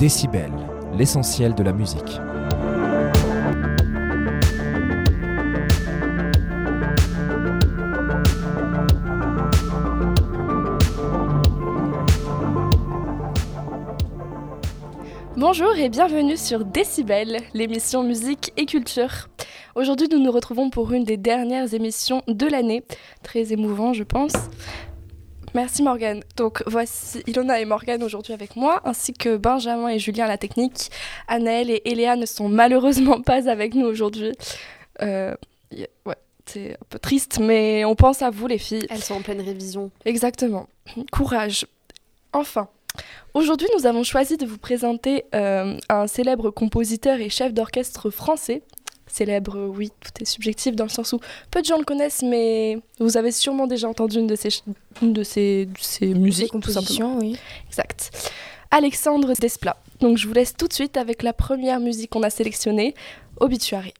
Décibel, l'essentiel de la musique. Bonjour et bienvenue sur Décibel, l'émission musique et culture. Aujourd'hui, nous nous retrouvons pour une des dernières émissions de l'année. Très émouvant, je pense. Merci Morgane. Donc voici Ilona et Morgane aujourd'hui avec moi, ainsi que Benjamin et Julien à la technique. Anaël et Eléa ne sont malheureusement pas avec nous aujourd'hui. Euh, ouais, c'est un peu triste, mais on pense à vous les filles. Elles sont en pleine révision. Exactement. Courage. Enfin, aujourd'hui nous avons choisi de vous présenter euh, un célèbre compositeur et chef d'orchestre français célèbre, oui, tout est subjectif dans le sens où peu de gens le connaissent, mais vous avez sûrement déjà entendu une de ses, une de ses, de ses musiques, compositions, oui. Exact. Alexandre Desplat. Donc je vous laisse tout de suite avec la première musique qu'on a sélectionnée, Obituary.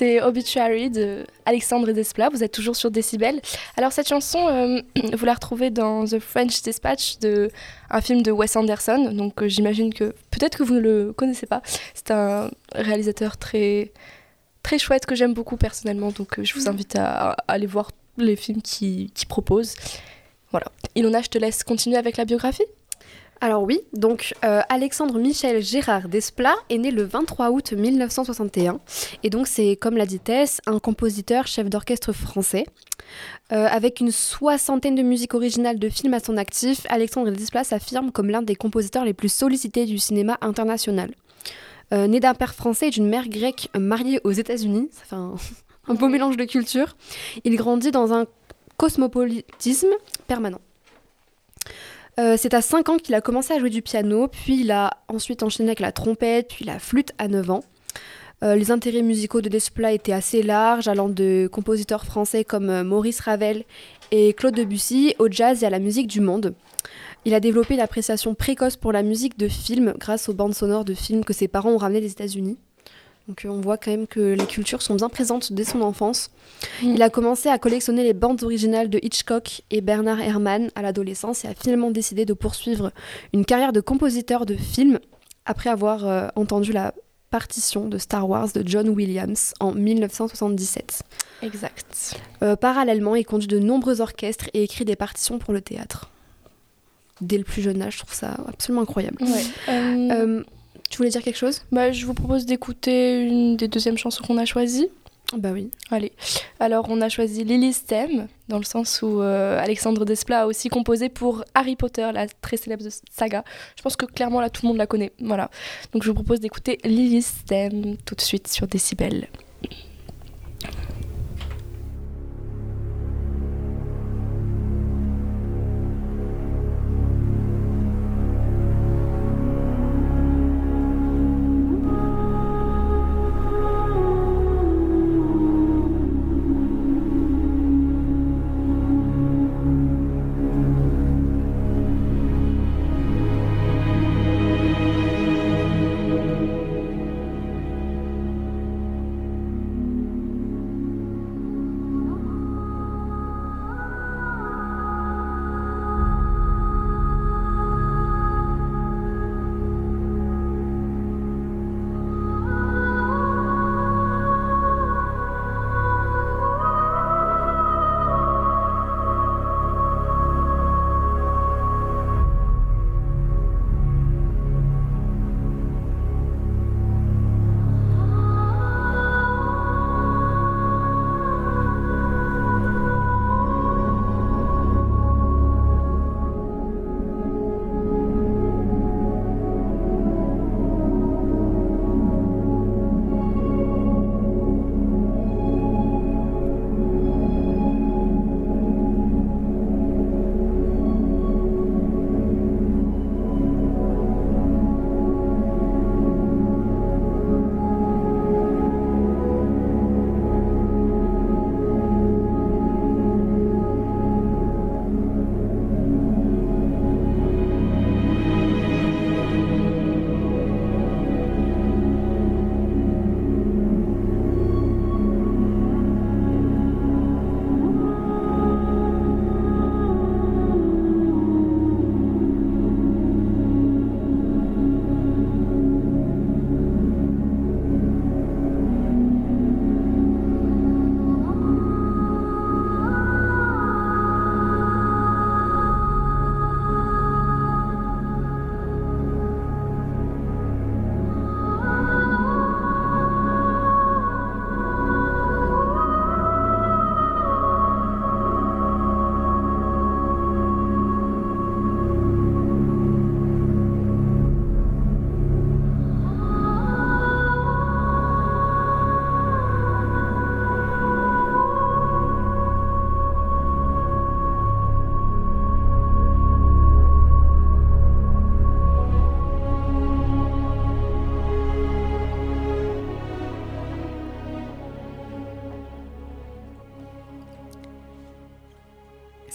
C'était Obituary de Alexandre Desplat. Vous êtes toujours sur Decibel. Alors cette chanson, euh, vous la retrouvez dans The French Dispatch, de, un film de Wes Anderson. Donc euh, j'imagine que peut-être que vous ne le connaissez pas. C'est un réalisateur très très chouette que j'aime beaucoup personnellement. Donc euh, je vous invite à, aller voir les films qu'il qui propose. Voilà. Ilona, je te laisse continuer avec la biographie. Alors oui, donc euh, Alexandre Michel Gérard Desplat est né le 23 août 1961 et donc c'est comme l'a dit Tess, un compositeur chef d'orchestre français. Euh, avec une soixantaine de musiques originales de films à son actif, Alexandre Desplat s'affirme comme l'un des compositeurs les plus sollicités du cinéma international. Euh, né d'un père français et d'une mère grecque mariée aux États-Unis, ça fait un, un beau mélange de cultures, il grandit dans un cosmopolitisme permanent. Euh, c'est à 5 ans qu'il a commencé à jouer du piano, puis il a ensuite enchaîné avec la trompette, puis la flûte à 9 ans. Euh, les intérêts musicaux de Desplat étaient assez larges, allant de compositeurs français comme euh, Maurice Ravel et Claude Debussy au jazz et à la musique du monde. Il a développé une appréciation précoce pour la musique de film grâce aux bandes sonores de films que ses parents ont ramenés des États-Unis. Donc on voit quand même que les cultures sont bien présentes dès son enfance. Mm. Il a commencé à collectionner les bandes originales de Hitchcock et Bernard Herrmann à l'adolescence et a finalement décidé de poursuivre une carrière de compositeur de films après avoir euh, entendu la partition de Star Wars de John Williams en 1977. Exact. Euh, parallèlement, il conduit de nombreux orchestres et écrit des partitions pour le théâtre. Dès le plus jeune âge, je trouve ça absolument incroyable. Ouais. Euh, Euh, tu voulais dire quelque chose bah, je vous propose d'écouter une des deuxièmes chansons qu'on a choisies. Bah oui. Allez. Alors, on a choisi Lily's Theme, dans le sens où euh, Alexandre Desplat a aussi composé pour Harry Potter, la très célèbre saga. Je pense que clairement, là, tout le monde la connaît. Voilà. Donc, je vous propose d'écouter Lily's Theme tout de suite sur Décibel.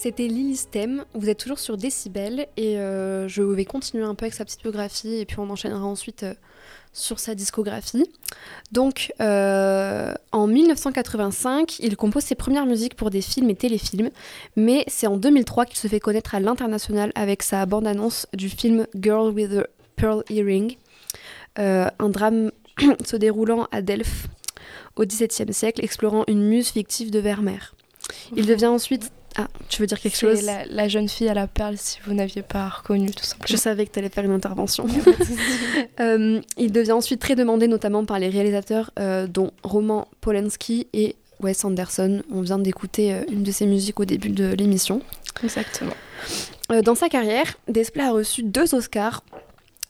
C'était Lily's Theme. Vous êtes toujours sur Décibel et euh, je vais continuer un peu avec sa petite biographie et puis on enchaînera ensuite euh, sur sa discographie. Donc, euh, en 1985, il compose ses premières musiques pour des films et téléfilms, mais c'est en 2003 qu'il se fait connaître à l'international avec sa bande-annonce du film Girl with a Pearl Earring, un drame se déroulant à Delphes au XVIIe siècle, explorant une muse fictive de Vermeer. Il devient ensuite... Ah, tu veux dire quelque chose la, la jeune fille à la perle, si vous n'aviez pas reconnu, tout Je simplement. savais que tu allais faire une intervention. Euh, il devient ensuite très demandé, notamment par les réalisateurs euh, dont Roman Polanski et Wes Anderson. On vient d'écouter euh, une de ses musiques au début de l'émission. Exactement. Dans sa carrière, Desplat a reçu deux Oscars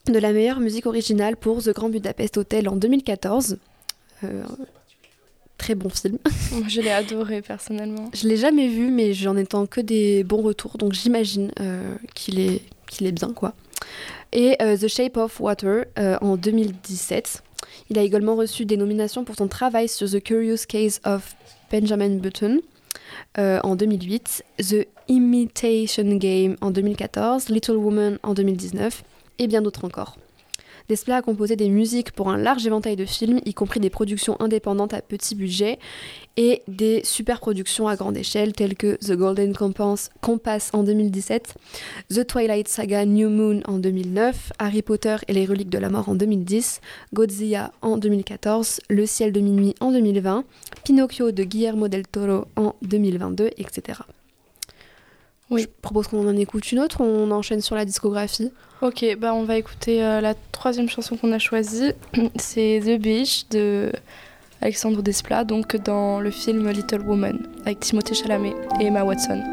de la meilleure musique originale pour The Grand Budapest Hotel en 2014. Très bon film. Je l'ai adoré personnellement. Je l'ai jamais vu, mais j'en entends que des bons retours, donc j'imagine euh, qu'il est, qu'il est bien, quoi. Et euh, The Shape of Water euh, en 2017. Il a également reçu des nominations pour son travail sur The Curious Case of Benjamin Button euh, en 2008, The Imitation Game en 2014, Little Woman en 2019 et bien d'autres encore. Desplat a composé des musiques pour un large éventail de films, y compris des productions indépendantes à petit budget et des super productions à grande échelle telles que The Golden Compass, Compass en 2017, The Twilight Saga New Moon en 2009, Harry Potter et les reliques de la mort en 2010, Godzilla en 2014, Le ciel de minuit en 2020, Pinocchio de Guillermo del Toro en 2022, etc. Oui. Je propose qu'on en écoute une autre, on enchaîne sur la discographie. Ok, bah on va écouter euh, la troisième chanson qu'on a choisie. C'est The Beach de Alexandre Desplat, donc dans le film Little Woman avec Timothée Chalamet et Emma Watson.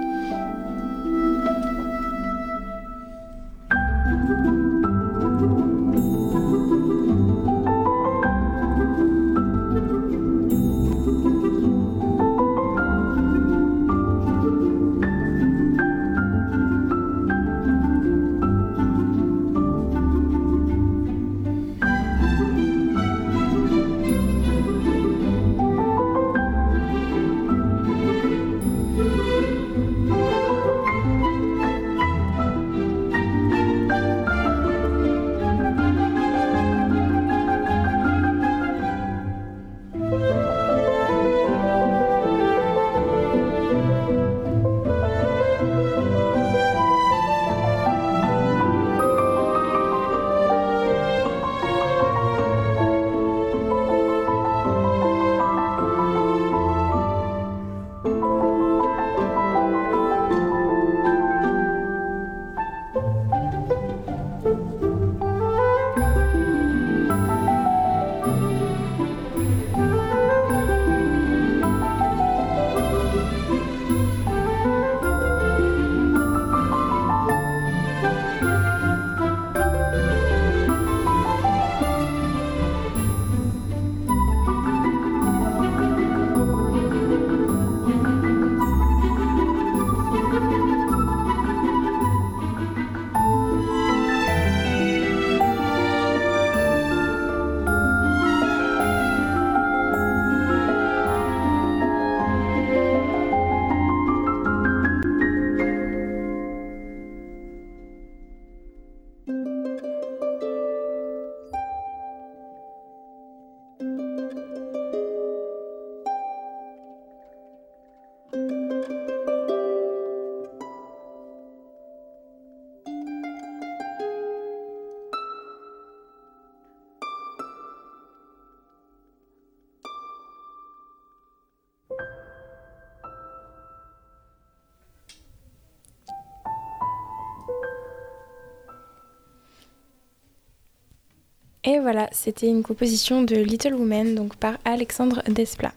Et voilà, c'était une composition de Little Woman donc par Alexandre Desplat.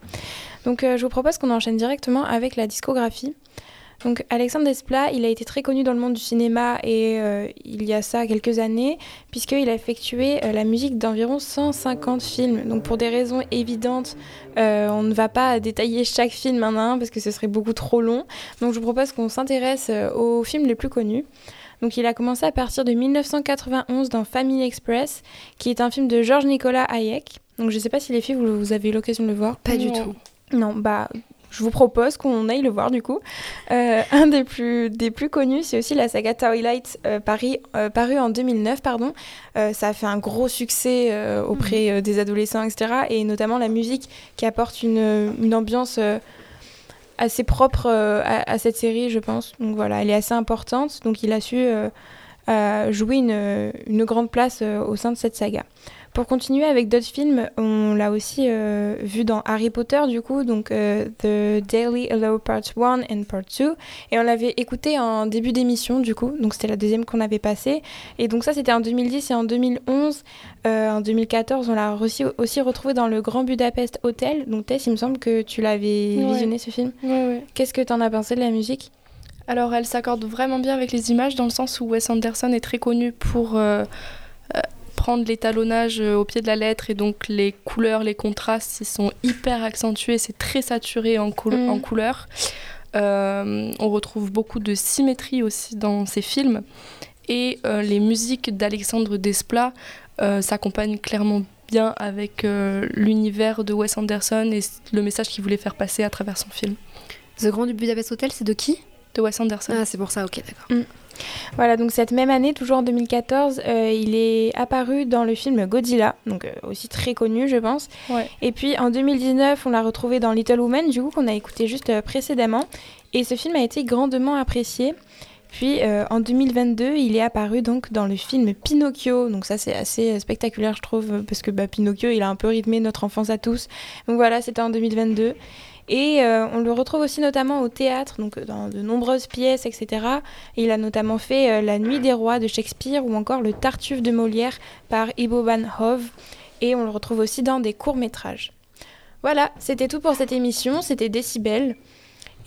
Donc euh, je vous propose qu'on enchaîne directement avec la discographie. Donc Alexandre Desplat, il a été très connu dans le monde du cinéma et euh, il y a ça quelques années, puisqu'il a effectué euh, la musique d'environ 150 films. Donc pour des raisons évidentes, on ne va pas détailler chaque film un à un parce que ce serait beaucoup trop long. Donc je vous propose qu'on s'intéresse aux films les plus connus. Donc il a commencé à partir de 1991 dans Family Express, qui est un film de Georges Nicolas Hayek. Donc je ne sais pas si les filles, vous, avez eu l'occasion de le voir. Pas du tout. Non, bah je vous propose qu'on aille le voir du coup. Euh, un des plus, des plus connus, c'est aussi la saga Twilight euh, Paris, euh, paru en 2009. Pardon. ça a fait un gros succès auprès mhm. des adolescents, etc. Et notamment la musique qui apporte une, une ambiance assez propre euh, à, cette série, je pense. Donc voilà, elle est assez importante. Donc il a su euh, euh, jouer une, une, grande place au sein de cette saga. Pour continuer avec d'autres films, on l'a aussi euh, vu dans Harry Potter, du coup, donc euh, The Daily Hello Part 1 and Part 2. Et on l'avait écouté en début d'émission, du coup, donc c'était la deuxième qu'on avait passée. Et donc ça, c'était en 2010 et en 2011. Euh, en 2014, on l'a aussi, aussi retrouvé dans le Grand Budapest Hotel. Donc Tess, il me semble que tu l'avais visionné ce film. Qu'est-ce que tu en as pensé de la musique? Alors elle s'accorde vraiment bien avec les images dans le sens où Wes Anderson est très connu pour prendre l'étalonnage euh, au pied de la lettre et donc les couleurs, les contrastes, ils sont hyper accentués, c'est très saturé en, mm. en couleurs. Euh, on retrouve beaucoup de symétrie aussi dans ces films. Et euh, les musiques d'Alexandre Desplat s'accompagnent clairement bien avec l'univers de Wes Anderson et le message qu'il voulait faire passer à travers son film. The Grand Budapest Hotel, c'est de qui? De Wes Anderson. Ah, c'est pour ça, ok, d'accord. Voilà, donc cette même année, toujours en 2014, euh, il est apparu dans le film Godzilla, donc euh, aussi très connu, je pense. Ouais. Et puis en 2019, on l'a retrouvé dans Little Woman, du coup, qu'on a écouté juste euh, précédemment. Et ce film a été grandement apprécié. Puis euh, en 2022, il est apparu donc dans le film Pinocchio. Donc ça, c'est assez euh, spectaculaire, je trouve, parce que bah, Pinocchio, il a un peu rythmé notre enfance à tous. Donc voilà, c'était en 2022. Et euh, on le retrouve aussi notamment au théâtre, donc euh, dans de nombreuses pièces, etc. Et il a notamment fait euh, La Nuit des Rois de Shakespeare ou encore Le Tartuffe de Molière par Ivo Van Hove. Et on le retrouve aussi dans des courts-métrages. Voilà, c'était tout pour cette émission. C'était Décibel.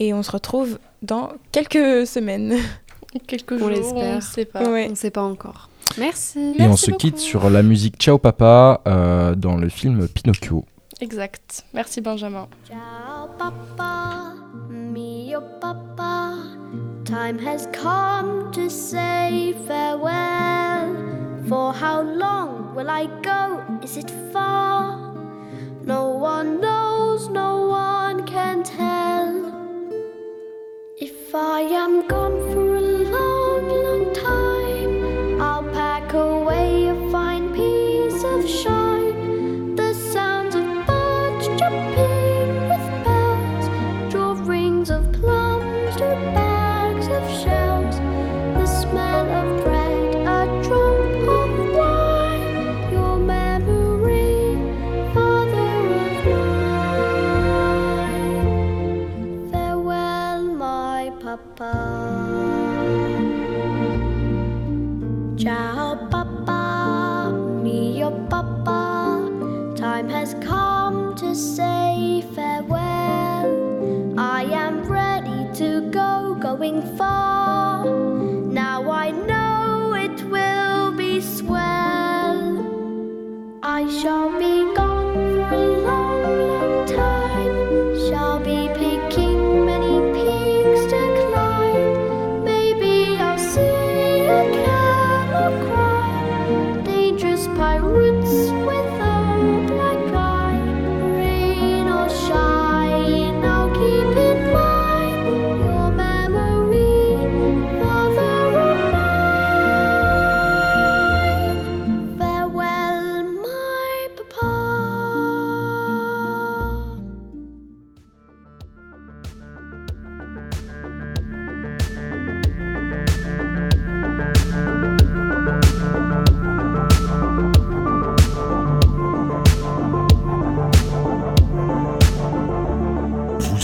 Et on se retrouve dans quelques semaines. Quelques On jours, l'espère. on sait pas. Ouais. On ne sait pas encore. Merci. Et on Merci se beaucoup. quitte sur la musique Ciao Papa euh, dans le film Pinocchio. Exact. Merci Benjamin. Ciao, Papa, mio Papa. Time has come to say farewell. For how long will I go? Is it far? No one knows, no one can tell. If I am gone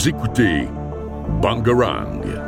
Écoutez Bangarang.